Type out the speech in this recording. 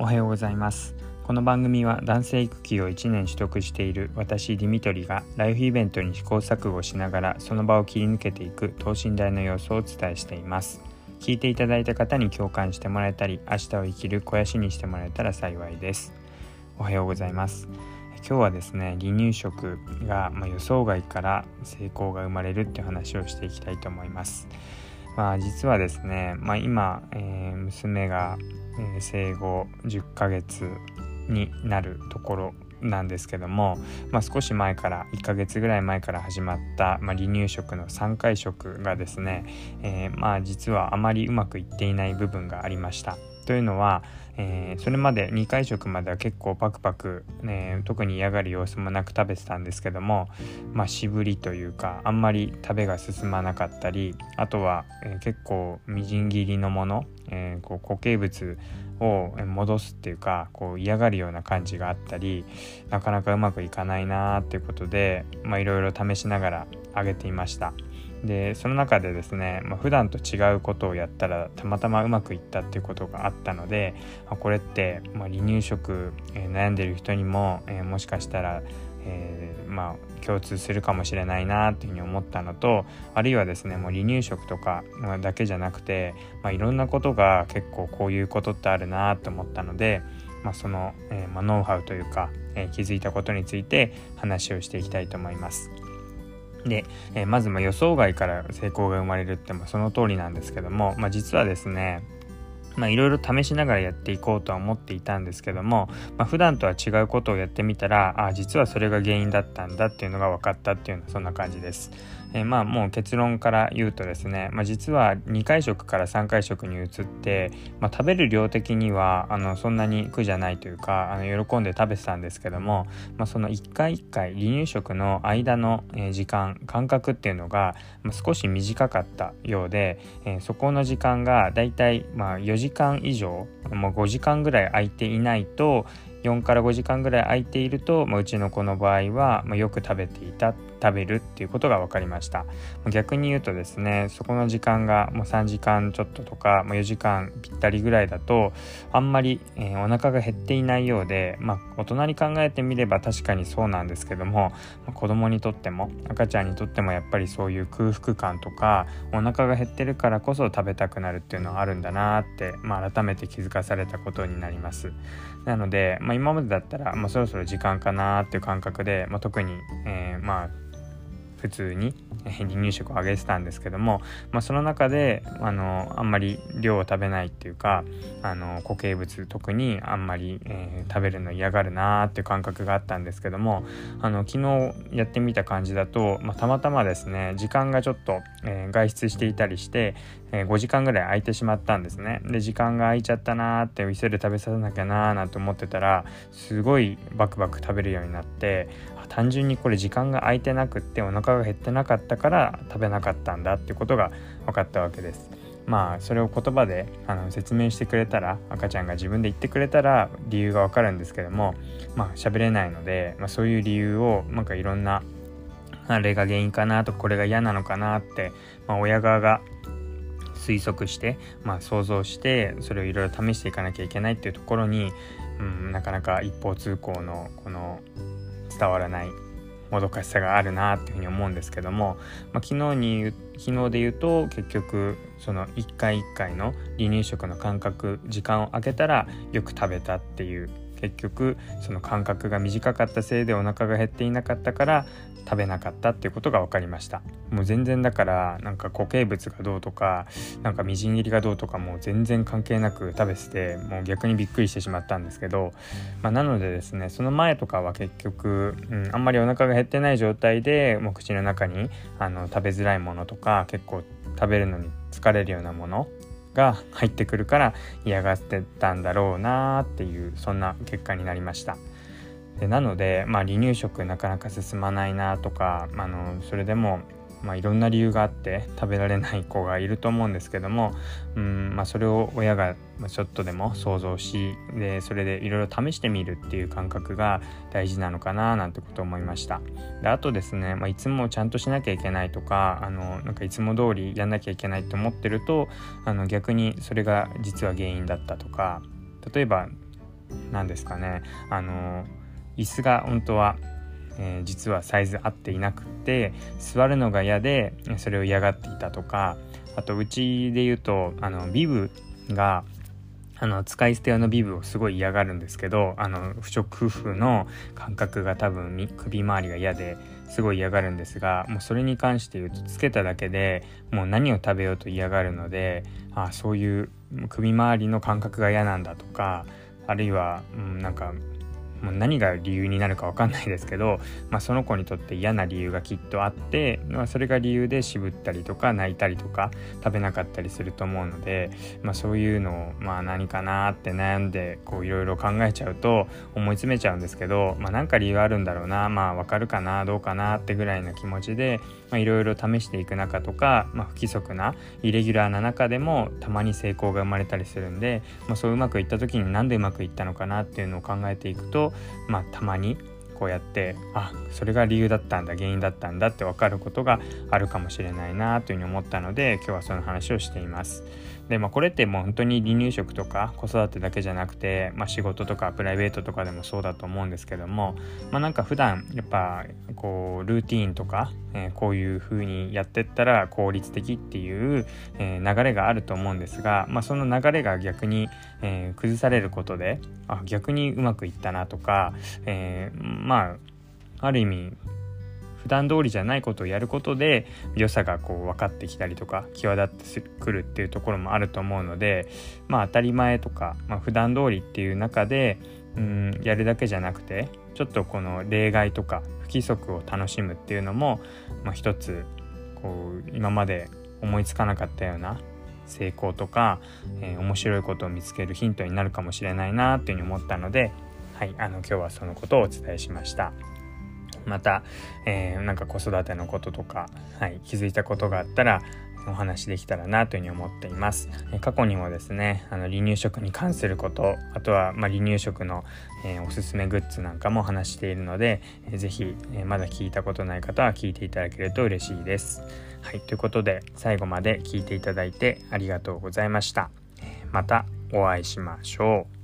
おはようございます。この番組は男性育休を1年取得している私ディミトリがライフイベントに試行錯誤しながらその場を切り抜けていく等身大の様子をお伝えしています。聞いていただいた方に共感してもらえたり明日を生きる肥やしにしてもらえたら幸いです。おはようございます。今日はですね離乳食が、ま予想外から成功が生まれるって話をしていきたいと思います。まあ実はですね、まあ、今、えー、娘が、えー、生後10ヶ月になるところなんですけども、まあ、少し前から1ヶ月ぐらい前から始まった、まあ、離乳食の3回食がですね、えー、まあ実はあまりうまくいっていない部分がありました。というのは、えー、それまで2回食までは結構パクパク、ね、特に嫌がる様子もなく食べてたんですけども、まあ、渋りというかあんまり食べが進まなかったりあとは、えー、結構みじん切りのもの、えー、こう固形物を戻すっていうかこう嫌がるような感じがあったりなかなかうまくいかないなーっていうことでいろいろ試しながらあげていました。でその中でですね、まあ、普段と違うことをやったらたまたまうまくいったっていうことがあったのでこれって、まあ、離乳食、えー、悩んでる人にも、えー、もしかしたら、えー、まあ、共通するかもしれないなっていうふうに思ったのとあるいはですねもう離乳食とかだけじゃなくて、まあ、いろんなことが結構こういうことってあるなと思ったので、まあ、その、えまあノウハウというか、え気づいたことについて話をしていきたいと思います。で、えー、まずま予想外から成功が生まれるってもその通りなんですけども、まあ、実はですね、いろいろ試しながらやっていこうとは思っていたんですけども、まあ、普段とは違うことをやってみたらあ実はそれが原因だったんだっていうのが分かったっていうのはそんな感じです。えー、まあもう結論から言うとですね、まあ、実は2回食から3回食に移って、まあ、食べる量的にはあのそんなに苦じゃないというかあの喜んで食べてたんですけども、まあ、その1回1回離乳食の間の、時間間隔っていうのが、少し短かったようで、えー、そこの時間がだいたいまあ4時間以上もう5時間ぐらい空いていないと4から5時間ぐらい空いていると、まあ、うちの子の場合は、まあ、よく食べていた食べるっていうことが分かりました。逆に言うとですねそこの時間がもう3時間ちょっととか、まあ、4時間ぴったりぐらいだとあんまり、えー、お腹が減っていないようで、まあ、大人に考えてみれば確かにそうなんですけども、まあ、子供にとっても赤ちゃんにとってもやっぱりそういう空腹感とかお腹が減ってるからこそ食べたくなるっていうのはあるんだなって、まあ、改めて気づかされたことになります。なので、まあ、ま今までだったら、まあ、そろそろ時間かなっていう感覚で、まあ、特に、えー、まあ普通に離乳食をあげてたんですけども、まあ、その中であのあんまり量を食べないっていうかあの固形物特にあんまり、えー、食べるの嫌がるなーっていう感覚があったんですけどもあの昨日やってみた感じだと、まあ、たまたまですね時間がちょっと、えー、外出していたりして、えー、5時間ぐらい空いてしまったんですね。で時間が空いちゃったなーって急いで食べさせなきゃなーなんて思ってたらすごいバクバク食べるようになって単純にこれ時間が空いてなくってお腹が減ってなかったから食べなかったんだってことが分かったわけです。まあそれを言葉であの説明してくれたら赤ちゃんが自分で言ってくれたら理由がわかるんですけどもまあ喋れないので、まあ、そういう理由をなんかいろんなあれが原因かなとこれが嫌なのかなって、まあ、親側が推測して、まあ、想像してそれをいろいろ試していかなきゃいけないっていうところに、うん、なかなか一方通行のこの伝わらないもどかしさがあるなっていうふうに思うんですけども、まあ、昨日に昨日で言うと結局その1回1回の離乳食の間隔時間を空けたらよく食べたっていう結局その間隔が短かったせいでお腹が減っていなかったから食べなかったっていうことが分かりました。もう全然だからなんか固形物がどうとかなんかみじん切りがどうとかもう全然関係なく食べててもう逆にびっくりしてしまったんですけど、まあ、なのでですねその前とかは結局、うん、あんまりお腹が減ってない状態でもう口の中にあの食べづらいものとか結構食べるのに疲れるようなものが入ってくるから嫌がってたんだろうなっていうそんな結果になりました。でなので、まあ、離乳食なかなか進まないなとかあのそれでもまあ、いろんな理由があって食べられない子がいると思うんですけども、うんまあ、それを親がちょっとでも想像しでそれでいろいろ試してみるっていう感覚が大事なのかななんてことを思いました。であとですね、まあ、いつもちゃんとしなきゃいけないとかあのなんかいつも通りやんなきゃいけないって思ってるとあの逆にそれが実は原因だったとか例えば何ですかねあの椅子が本当はえー、実はサイズ合っていなくって座るのが嫌でそれを嫌がっていたとかあとうちで言うとあのビブがあの使い捨て用のビブをすごい嫌がるんですけどあの不織布の感覚が多分首周りが嫌ですごい嫌がるんですがもうそれに関して言うとつけただけでもう何を食べようと嫌がるのであそういう首周りの感覚が嫌なんだとかあるいは、うん、なんかもう何が理由になるか分かんないですけど、まあ、その子にとって嫌な理由がきっとあって、まあ、それが理由で渋ったりとか泣いたりとか食べなかったりすると思うので、まあ、そういうのをまあ何かなって悩んでいろいろ考えちゃうと思い詰めちゃうんですけど、まあ、か理由あるんだろうなまあ分かるかなどうかなってぐらいな気持ちでいろいろ試していく中とか、まあ、不規則なイレギュラーな中でもたまに成功が生まれたりするんで、まあ、そううまくいった時に何でうまくいったのかなっていうのを考えていくとまあたまにこうやってあそれが理由だったんだ原因だったんだって分かることがあるかもしれないなというふうに思ったので今日はその話をしています。でまあこれってもう本当に離乳食とか子育てだけじゃなくて、まあ、仕事とかプライベートとかでもそうだと思うんですけどもまあなんか普段やっぱこうルーティーンとか、えー、こういう風にやってったら効率的っていう、えー、流れがあると思うんですが、まあ、その流れが逆に、えー、崩されることであ逆にうまくいったなとか、えまあある意味普段通りじゃないことをやることで良さがこう分かってきたりとか際立ってくるっていうところもあると思うのでまあ当たり前とか、まあ、普段通りっていう中でうんやるだけじゃなくてちょっとこの例外とか不規則を楽しむっていうのも、まあ、一つこう今まで思いつかなかったような成功とか、えー、面白いことを見つけるヒントになるかもしれないなっていうふうに思ったので、はい、あの今日はそのことをお伝えしました。また、えー、なんか子育てのこととか、はい、気づいたことがあったらお話できたらなというふうに思っています。過去にもですねあの離乳食に関することあとは、ま、離乳食の、えー、おすすめグッズなんかも話しているので、えー、ぜひ、えー、まだ聞いたことない方は聞いていただけると嬉しいです。はいということで最後まで聞いていただいてありがとうございました。またお会いしましょう。